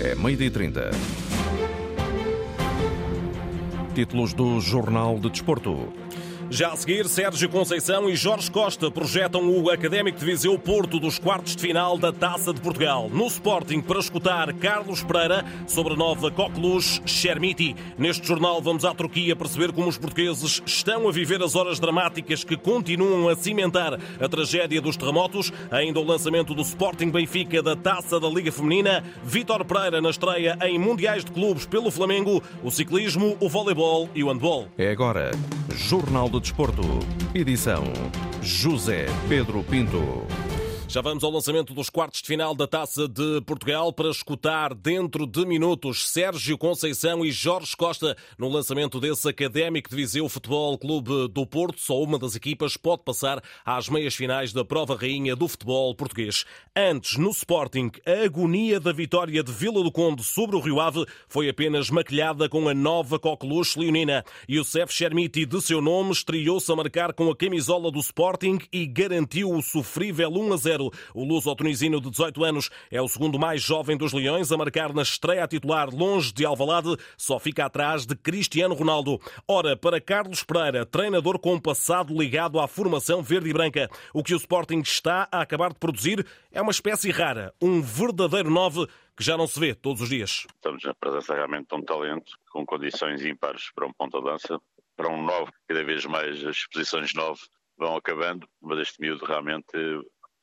É meio-dia e trinta. Títulos do Jornal de Desporto. Já a seguir, Sérgio Conceição e Jorge Costa projetam o Académico de Viseu Porto dos quartos de final da Taça de Portugal. No Sporting, para escutar Carlos Pereira sobre a nova Coqueluche Chermiti. Neste jornal, vamos à Turquia perceber como os portugueses estão a viver as horas dramáticas que continuam a cimentar a tragédia dos terremotos. Ainda o lançamento do Sporting Benfica da Taça da Liga Feminina. Vítor Pereira na estreia em Mundiais de Clubes pelo Flamengo, o ciclismo, o voleibol e o handball. É agora. Jornal do Desporto. Edição José Pedro Pinto. Já vamos ao lançamento dos quartos de final da Taça de Portugal para escutar dentro de minutos Sérgio Conceição e Jorge Costa no lançamento desse Académico de Viseu Futebol Clube do Porto. Só uma das equipas pode passar às meias finais da prova rainha do futebol português. Antes, no Sporting, a agonia da vitória de Vila do Conde sobre o Rio Ave foi apenas maquilhada com a nova coqueluche leonina. Youssef Chermiti, de seu nome, estreou-se a marcar com a camisola do Sporting e garantiu o sofrível 1 a 0 o luso-tunisino de 18 anos é o segundo mais jovem dos Leões a marcar na estreia titular longe de Alvalade, só fica atrás de Cristiano Ronaldo. Ora, para Carlos Pereira, treinador com um passado ligado à formação verde e branca, o que o Sporting está a acabar de produzir é uma espécie rara, um verdadeiro nove que já não se vê todos os dias. Estamos na presença realmente de um talento com condições ímpares para um ponta-dança, para um novo, cada vez mais as posições nove vão acabando, mas este miúdo realmente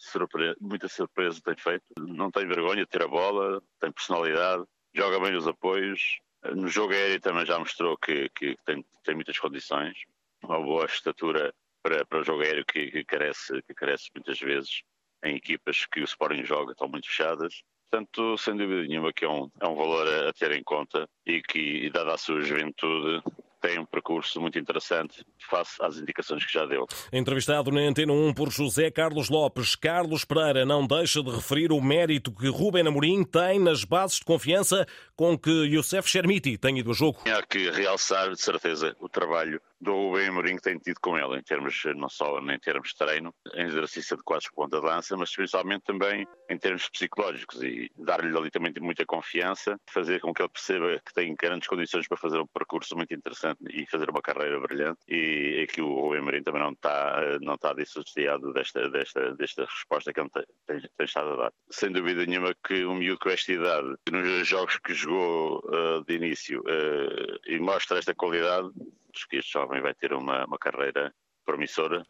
surpre... muita surpresa tem feito. Não tem vergonha de ter a bola, tem personalidade, joga bem os apoios. No jogo aéreo também já mostrou que, que tem, tem muitas condições. Uma boa estatura para, para o jogo aéreo que, que, carece, que carece muitas vezes em equipas que o Sporting joga, estão muito fechadas. Portanto, sem dúvida nenhuma que é um, é um valor a, a ter em conta e que, dada a sua juventude, tem um percurso muito interessante face às indicações que já deu. Entrevistado na Antena 1 por José Carlos Lopes, Carlos Pereira não deixa de referir o mérito que Rubén Amorim tem nas bases de confiança com que Youssef Chermiti tem ido a jogo. Há que realçar, de certeza, o trabalho do Rubem Amorim que tem tido com ele, em termos, não só em termos de treino, em exercício de quadros ponta de lança, mas principalmente também em termos psicológicos e dar-lhe ali também muita confiança, fazer com que ele perceba que tem grandes condições para fazer um percurso muito interessante e fazer uma carreira brilhante e aqui o Rubem Amorim também não está, não está dissociado desta, desta, desta resposta que ele tem, tem, tem, estado a dar. Sem dúvida nenhuma que um miúdo com esta idade, nos jogos que jogou uh, de início uh, e mostra esta qualidade, que este jovem vai ter uma, uma carreira promissora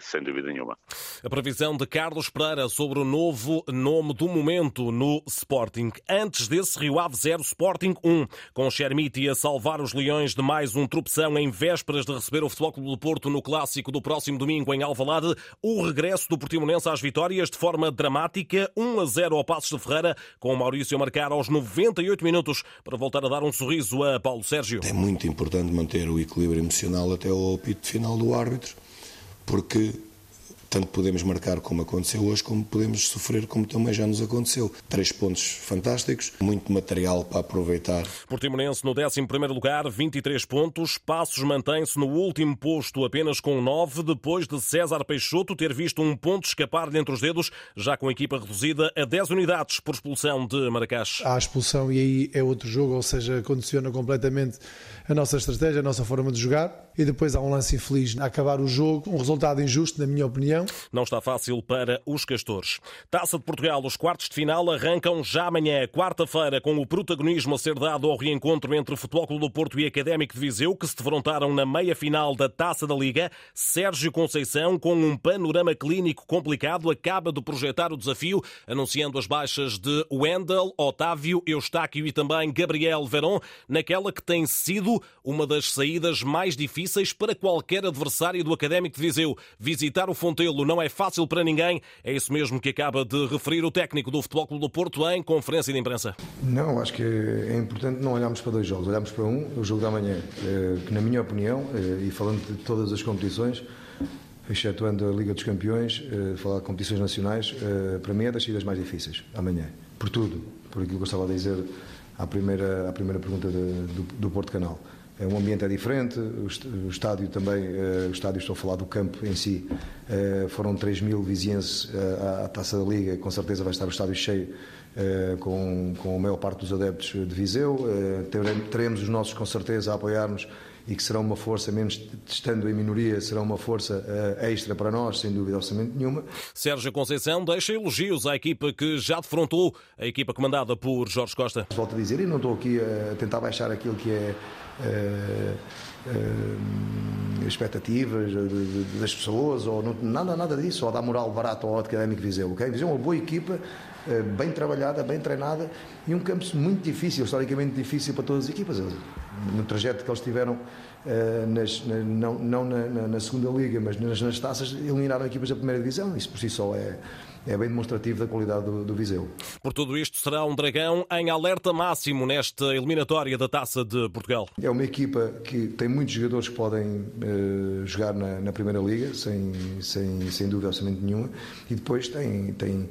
sem dúvida nenhuma. A previsão de Carlos Pereira sobre o novo nome do momento no Sporting. Antes desse, Rio Ave 0, Sporting 1, com Chermiti a salvar os Leões de mais um tropeção em vésperas de receber o Futebol Clube do Porto no clássico do próximo domingo em Alvalade. O regresso do Portimonense às vitórias de forma dramática, 1 a 0 ao Passos de Ferreira, com o Maurício a marcar aos 98 minutos para voltar a dar um sorriso a Paulo Sérgio. É muito importante manter o equilíbrio emocional até ao apito final do árbitro porque tanto podemos marcar como aconteceu hoje, como podemos sofrer como também já nos aconteceu. Três pontos fantásticos, muito material para aproveitar. Portimonense no 11 lugar, 23 pontos. Passos mantém-se no último posto apenas com 9, depois de César Peixoto ter visto um ponto escapar-lhe entre os dedos, já com a equipa reduzida a 10 unidades por expulsão de Maracás. Há expulsão e aí é outro jogo, ou seja, condiciona completamente a nossa estratégia, a nossa forma de jogar. E depois há um lance infeliz a acabar o jogo, um resultado injusto, na minha opinião. Não está fácil para os castores. Taça de Portugal, os quartos de final arrancam já amanhã, quarta-feira, com o protagonismo a ser dado ao reencontro entre o Futebol Clube do Porto e Académico de Viseu, que se defrontaram na meia-final da Taça da Liga. Sérgio Conceição, com um panorama clínico complicado, acaba de projetar o desafio, anunciando as baixas de Wendel, Otávio, Eustáquio e também Gabriel Verón, naquela que tem sido uma das saídas mais difíceis para qualquer adversário do Académico de Viseu. Visitar o Não é fácil para ninguém. É isso mesmo que acaba de referir o técnico do Futebol Clube do Porto em conferência de imprensa. Não, acho que é importante não olharmos para dois jogos, olharmos para um, o jogo da manhã, eh, que na minha opinião, eh, e falando de todas as competições, excetuando a Liga dos Campeões, eh, falar de competições nacionais, para mim é das saídas mais difíceis, amanhã. Por tudo, por aquilo que eu estava a dizer à primeira, à primeira pergunta do, do Porto Canal. É um ambiente é diferente, o estádio também, o estádio estou a falar do campo em si, foram 3 mil vizienses à Taça da Liga, com certeza vai estar o estádio cheio com, com a maior parte dos adeptos de Viseu, teremos os nossos com certeza a apoiar-nos e que serão uma força, mesmo estando em minoria, serão uma força extra para nós, sem dúvida absolutamente nenhuma. Sérgio Conceição deixa elogios à equipa que já defrontou a equipa comandada por Jorge Costa. Volto a dizer, e não estou aqui a tentar baixar aquilo que é expectativas das pessoas, ou nada, nada disso, ou dar moral barato ao Académico Viseu. Okay? Viseu é uma boa equipa, uh, bem trabalhada, bem treinada e um campo muito difícil, historicamente difícil para todas as equipas. No trajeto que eles tiveram nas, na, não, não na, na, segunda liga, mas nas, nas, taças, eliminaram equipas da primeira divisão. Isso por si só é, é bem demonstrativo da qualidade do, do Viseu. Por tudo isto, será um Dragão em alerta máximo nesta eliminatória da Taça de Portugal. É uma equipa que tem muitos jogadores que podem uh, jogar na, na, Primeira Liga, sem, sem, sem dúvida absolutamente nenhuma, e depois tem. tem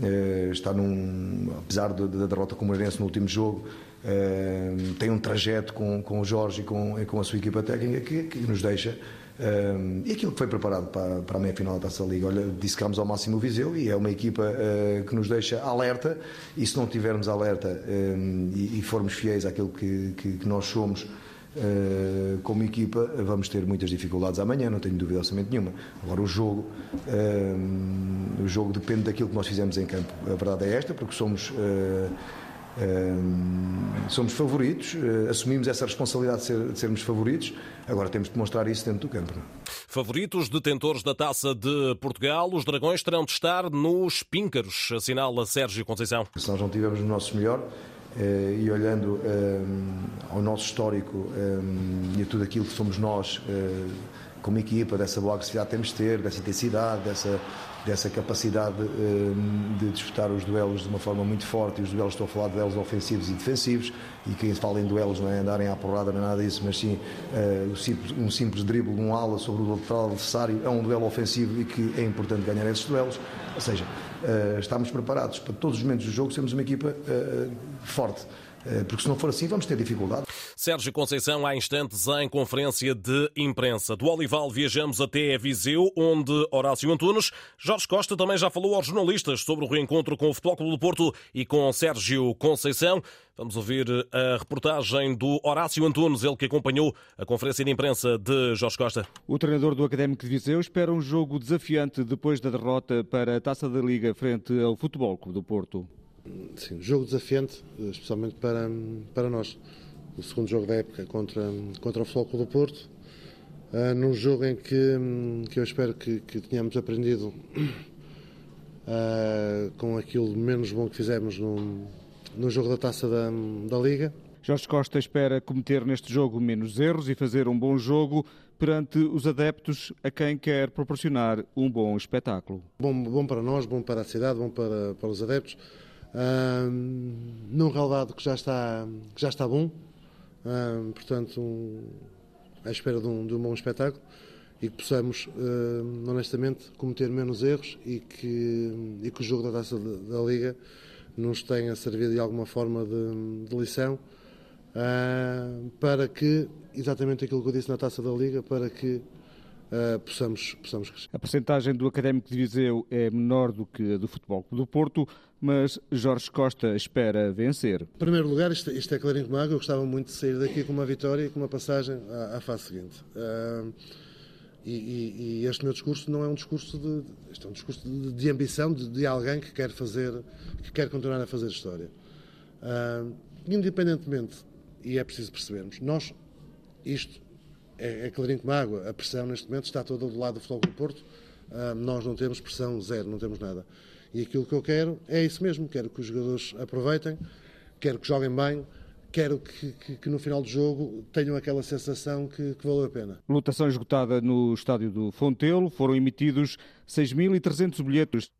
uh, está num. Apesar da derrota com o Moreirense no último jogo, Uh, tem um trajeto com, com o Jorge e com, com a sua equipa técnica que, que nos deixa um, e aquilo que foi preparado para, para a meia-final da Taça Liga, olha, dissecamos ao máximo o Viseu e é uma equipa uh, que nos deixa alerta e se não tivermos alerta um, e, e, formos fiéis àquilo que, que, que nós somos uh, como equipa, vamos ter muitas dificuldades amanhã, não tenho dúvida absolutamente nenhuma. Agora o jogo, um, o jogo depende daquilo que nós fizemos em campo. A verdade é esta, porque somos uh, somos favoritos, uh, assumimos essa responsabilidade de, ser, de, sermos favoritos, agora temos de demonstrar isso dentro do campo. É? Favoritos, detentores da taça de Portugal, os Dragões terão de estar nos píncaros, assinala Sérgio Conceição. Se nós não tivermos o nosso melhor, uh, e olhando ao nosso histórico e a tudo aquilo que somos nós como equipa, dessa boa agressividade que temos de ter, dessa intensidade, dessa, dessa capacidade hum, de disputar os duelos de uma forma muito forte. E os duelos, estou a falar de duelos ofensivos e defensivos, e quem fala em duelos não é andarem à porrada, nem nada disso, mas sim uh, um simples drible de um ala sobre o lateral adversário é um duelo ofensivo e que é importante ganhar esses duelos. Ou seja, uh, estamos preparados para todos os momentos do jogo, sermos uma equipa uh, forte. Eh, porque se não for assim vamos ter dificuldade. Sérgio Conceição, há instantes em conferência de imprensa. Do Olival viajamos até Viseu, onde Horácio Antunes, Jorge Costa também já falou aos jornalistas sobre o reencontro com o Futebol Clube do Porto e com Sérgio Conceição. Vamos ouvir a reportagem do Horácio Antunes, ele que acompanhou a conferência de imprensa de Jorge Costa. O treinador do Académico de Viseu espera um jogo desafiante depois da derrota para a Taça da Liga frente ao Futebol Clube do Porto. Sim, jogo desafiante, especialmente para, para nós. O segundo jogo da época contra, contra o Floco do Porto, uh, num jogo em que, que eu espero que, que tenhamos aprendido uh, com aquilo menos bom que fizemos no, no jogo da taça da, da Liga. Jorge Costa espera cometer neste jogo menos erros e fazer um bom jogo perante os adeptos a quem quer proporcionar um bom espetáculo. Bom, bom para nós, bom para a cidade, bom para, para os adeptos num relevado que já está, que já está bom, portanto, um, à espera de um, de um, bom espetáculo e que possamos, uh, honestamente, cometer menos erros e que, e que o jogo da taça da Liga nos tenha servido de alguma forma de, de lição para que, exatamente aquilo que eu disse na taça da Liga, para que uh, possamos, possamos crescer. A percentagem do Académico de Viseu é menor do que a do Futebol do Porto, mas Jorge Costa espera vencer. Em primeiro lugar, isto, isto é clarinho como água, eu gostava muito de sair daqui com uma vitória e com uma passagem à, à fase seguinte. Uh, e, e, e, este meu discurso não é um discurso de, este é um discurso de, de ambição de, de, alguém que quer fazer, que quer continuar a fazer história. Uh, independentemente, e é preciso percebermos, nós, isto é, é clarinho como água. A pressão neste momento está toda do lado do Futebol do Porto. Uh, nós não temos pressão zero, não temos nada. E aquilo que eu quero é isso mesmo. Quero que os jogadores aproveitem, quero que joguem bem, quero que, que, que, no final do jogo tenham aquela sensação que, que, valeu a pena. Lotação esgotada no estádio do Fontelo, foram emitidos 6.300 bilhetes.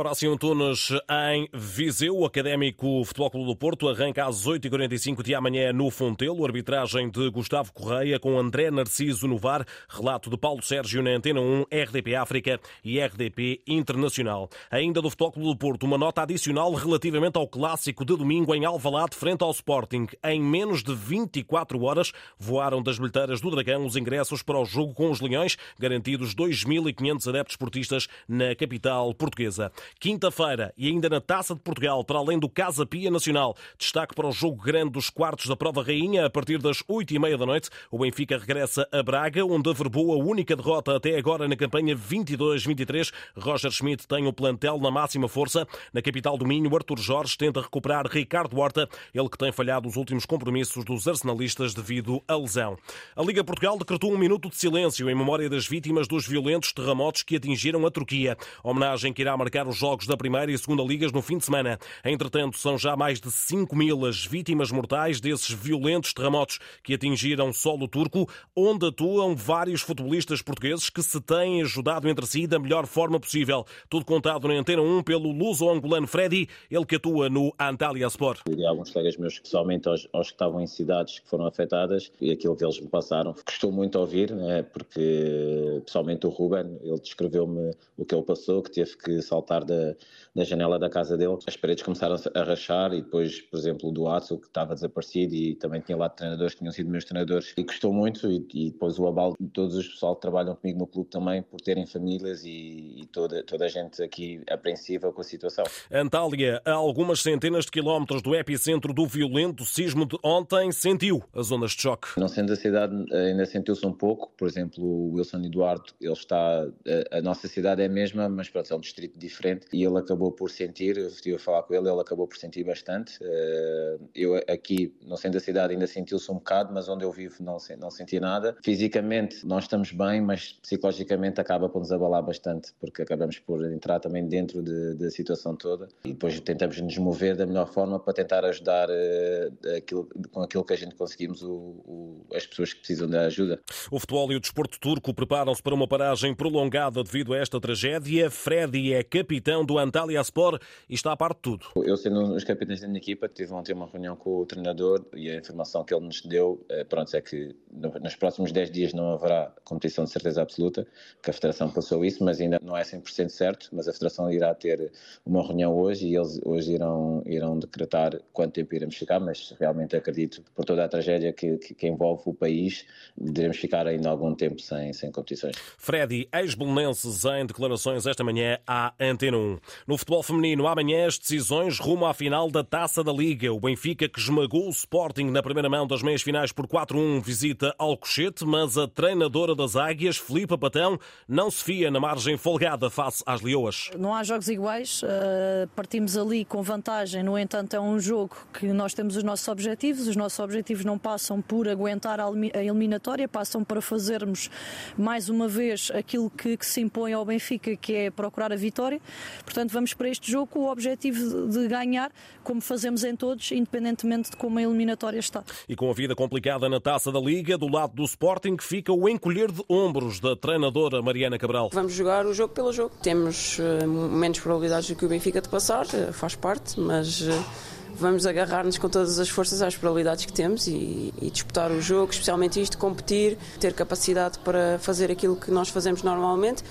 Horácio Antunes em Viseu, o Académico Futebol Clube do Porto arranca às 8h45 de amanhã no Fontelo, arbitragem de Gustavo Correia com André Narciso no VAR, relato de Paulo Sérgio na Antena 1, RDP África e RDP Internacional. Ainda do Futebol Clube do Porto, uma nota adicional relativamente ao clássico de domingo em Alvalade frente ao Sporting. Em menos de 24 horas voaram das bilheteiras do Dragão os ingressos para o jogo com os Leões, garantidos 2.500 adeptos portistas na capital portuguesa. Quinta-feira e ainda na Taça de Portugal, para além do Casa Pia Nacional, destaque para o jogo grande dos quartos da Prova Rainha, a partir das oito e meia da noite. O Benfica regressa a Braga, onde averbou a única derrota até agora na campanha 22-23. Roger Schmidt tem o plantel na máxima força. Na capital do Minho, Artur Jorge tenta recuperar Ricardo Horta, ele que tem falhado os últimos compromissos dos arsenalistas devido à lesão. A Liga Portugal decretou um minuto de silêncio em memória das vítimas dos violentos terremotos que atingiram a Turquia. Homenagem que irá marcar os jogos da Primeira e Segunda Ligas no fim de semana. Entretanto, são já mais de 5 mil as vítimas mortais desses violentos terremotos que atingiram solo turco, onde atuam vários futebolistas portugueses que se têm ajudado entre si da melhor forma possível. Tudo contado na Antena 1 pelo luso-angolano Freddy, ele que atua no Antalya Sport. E alguns colegas meus, pessoalmente aos, aos que estavam em cidades que foram afetadas, e aquilo que eles me passaram. Gostou muito ouvir, né, porque pessoalmente o Ruben, ele descreveu-me o que ele passou, que teve que saltar da, da janela da casa dele. As paredes começaram a rachar e depois, por exemplo, o Duatsu, que estava desaparecido e também tinha lá treinadores que tinham sido meus treinadores e gostou muito e, e depois o abalo de todos os pessoal que trabalham comigo no clube também por terem famílias e, e toda, toda a gente aqui apreensiva com a situação. Antália, a algumas centenas de quilómetros do epicentro do violento sismo de ontem, sentiu as zonas de choque. Não sendo a cidade, ainda sentiu-se um pouco. Por exemplo, o Wilson Eduardo, ele está, a, a nossa cidade é a mesma, mas pronto, é um distrito diferente e ele acabou por sentir, eu estive a falar com ele, ele acabou por sentir bastante. Eh, eu aqui, não sendo a cidade, ainda sentiu-se um bocado, mas onde eu vivo não, não senti nada. Fisicamente nós estamos bem, mas psicologicamente acaba por nos abalar bastante, porque acabamos por entrar também dentro de, da situação toda e depois tentamos nos mover da melhor forma para tentar ajudar uh, aquilo, com aquilo que a gente conseguimos o, o, as pessoas que precisam da ajuda. O futebol e o desporto turco preparam-se para uma paragem prolongada devido a esta tragédia. Freddy é capitão do Antalya Sport e está a par de tudo. Eu sendo um dos capitães da minha equipa, tive ontem uma reunião com o treinador e a informação que ele nos deu, eh, pronto, é que nos próximos 10 dias não haverá competição de certeza absoluta, que a Federação passou isso, mas ainda não é 100% certo, mas a Federação irá ter uma reunião hoje e eles hoje irão, irão decretar quanto tempo iremos ficar, mas realmente acredito, por toda a tragédia que, que, que envolve o país, devemos ficar ainda algum tempo sem, sem competições. Freddy, ex-belenenses em declarações esta manhã à Antena 1. No futebol feminino, amanhã as decisões rumo à final da Taça da Liga. O Benfica, que esmagou o Sporting na primeira mão das meias finais por 4-1, visita Alcochete, mas a treinadora das Águias, Filipa Patão, não se fia na margem folgada face às Leoas. Não há jogos iguais, uh, partimos ali com vantagem, no entanto é um jogo que nós temos os nossos objetivos, os nossos objetivos não passam por aguentar a eliminatória, passam para fazermos mais uma vez aquilo que, que se impõe ao Benfica, que é procurar a vitória. Portanto, vamos para este jogo com o objetivo de ganhar, como fazemos em todos, independentemente de como a eliminatória está. E com a vida complicada na taça da Liga, do lado do Sporting, fica o encolher de ombros da treinadora Mariana Cabral. Vamos jogar o jogo pelo jogo. Temos uh, menos probabilidades do que o Benfica de passar, uh, faz parte, mas. Uh, vamos agarrar-nos com todas as forças às probabilidades que temos e, e, disputar o jogo, especialmente isto, competir, ter capacidade para fazer aquilo que nós fazemos normalmente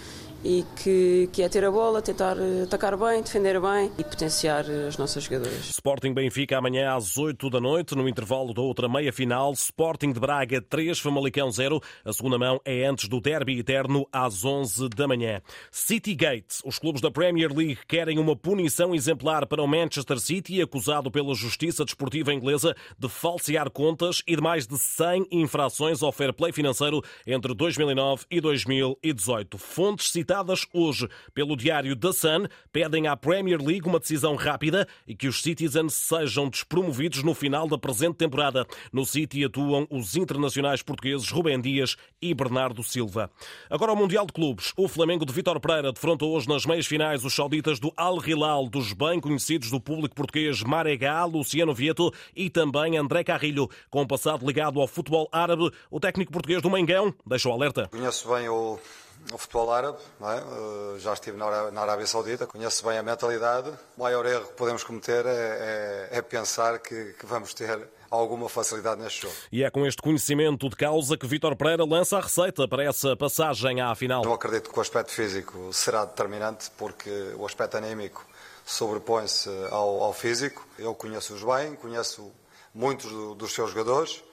e que, que é ter a bola, tentar eh, atacar bem, defender bem e potenciar eh, as nossas jogadoras. Sporting Benfica amanhã às 8 da noite, no intervalo da outra meia final. Sporting de Braga 3, Famalicão 0. A segunda mão é antes do derby eterno às 11 da manhã. City Gate. Os clubes da Premier League querem uma punição exemplar para o Manchester City, acusado pela Justiça Desportiva Inglesa de falsear contas e de mais de 100 infrações ao fair play financeiro entre 2009 e 2018. Fontes citadas hoje pelo diário The Sun pedem à Premier League uma decisão rápida e que os Citizens sejam despromovidos no final da presente temporada. No City atuam os internacionais portugueses Rubem Dias e Bernardo Silva. Agora o Mundial de Clubes. O Flamengo de Vitor Pereira defronta hoje nas meias finais os sauditas do Al Hilal, dos bem conhecidos do público português Maregá, Luciano Vieto e também André Carrilho. Com um passado ligado ao futebol árabe, o técnico português do Mengão deixou alerta. Conheço bem o o futebol árabe, é? já estive na Arábia Saudita, conheço bem a mentalidade. O maior erro que podemos cometer é, é, é pensar que, que vamos ter alguma facilidade neste jogo. E é com este conhecimento de causa que Vítor Pereira lança a receita para essa passagem à final. Eu acredito que o aspecto físico será determinante, porque o aspecto anímico sobrepõe-se ao, ao, físico. Eu conheço-os bem, conheço muitos do, dos seus jogadores,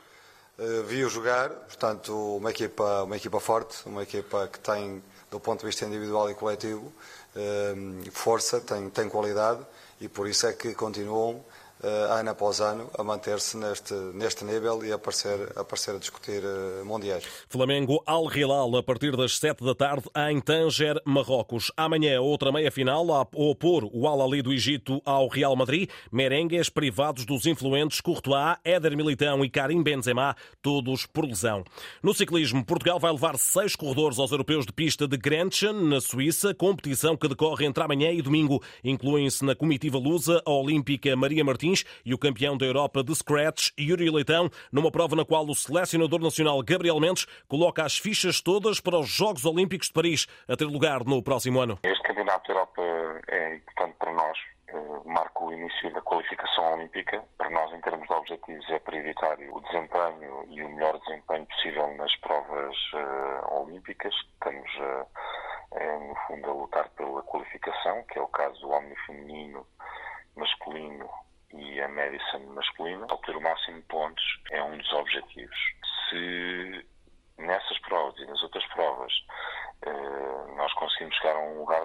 vi-o jogar, portanto, uma equipa, uma equipa forte, uma equipa que tem, do ponto de vista individual e coletivo, uh, força, tem, tem qualidade e por isso é que continuam ano após ano a manter-se neste, neste nível e a aparecer, a aparecer a discutir uh, mundiais. Flamengo Al Hilal a partir das 7 da tarde em Tanger, Marrocos. Amanhã outra meia-final a opor o Al Ali do Egito ao Real Madrid. Merengues privados dos influentes Courtois, Éder Militão e Karim Benzema, todos por lesão. No ciclismo, Portugal vai levar seis corredores aos europeus de pista de Grenchen, na Suíça, competição que decorre entre amanhã e domingo. Incluem-se na comitiva lusa a olímpica Maria Martins E o campeão da Europa de Scratch, Yuri Leitão, numa prova na qual o selecionador nacional Gabriel Mendes coloca as fichas todas para os Jogos Olímpicos de Paris, a ter lugar no próximo ano. Este campeonato da Europa é importante para nós, eh, marca o início da qualificação olímpica. Para nós, em termos de objetivos, é prioritário o desempenho e o melhor desempenho possível nas provas uh, olímpicas. Estamos, uh, no fundo, a lutar pela qualificação, que é o caso do homem feminino, masculino e a Madison masculina, obter o máximo de pontos é um dos objetivos. Se nessas provas e nas outras provas eh, nós conseguimos chegar a um lugar.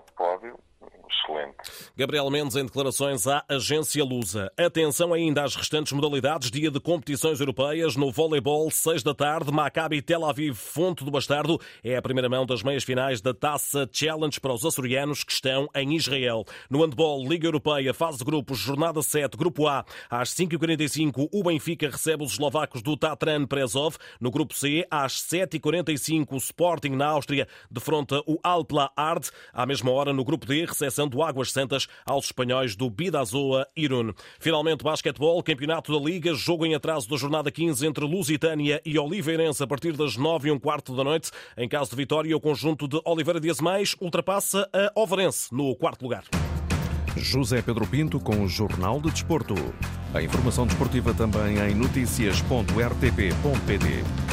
Gabriel Mendes em declarações à agência Lusa. Atenção ainda às restantes modalidades. Dia de competições europeias no voleibol, 6 da tarde, Maccabi Tel Aviv Fonte do Bastardo. É a primeira mão das meias finais da Taça Challenge para os açorianos que estão em Israel. No handball, Liga Europeia, fase de grupos, jornada 7, grupo A, às 5h45, o Benfica recebe os eslovacos do Tatran Prezov. No grupo C, às 7h45, o Sporting na Áustria defronta o Alpla Ard. À mesma hora, no grupo D, recepção do Águas Santas aos espanhóis do Bidazoa Irun. Finalmente, basquetebol, campeonato da Liga, jogo em atraso da jornada 15 entre Lusitânia e Oliveirense a partir das 9 e um quarto da noite. Em caso de vitória, o conjunto de Oliveira de Azemais ultrapassa a Overense no quarto lugar. José Pedro Pinto com o Jornal de Desporto. A informação desportiva também em notícias.rtp.pt.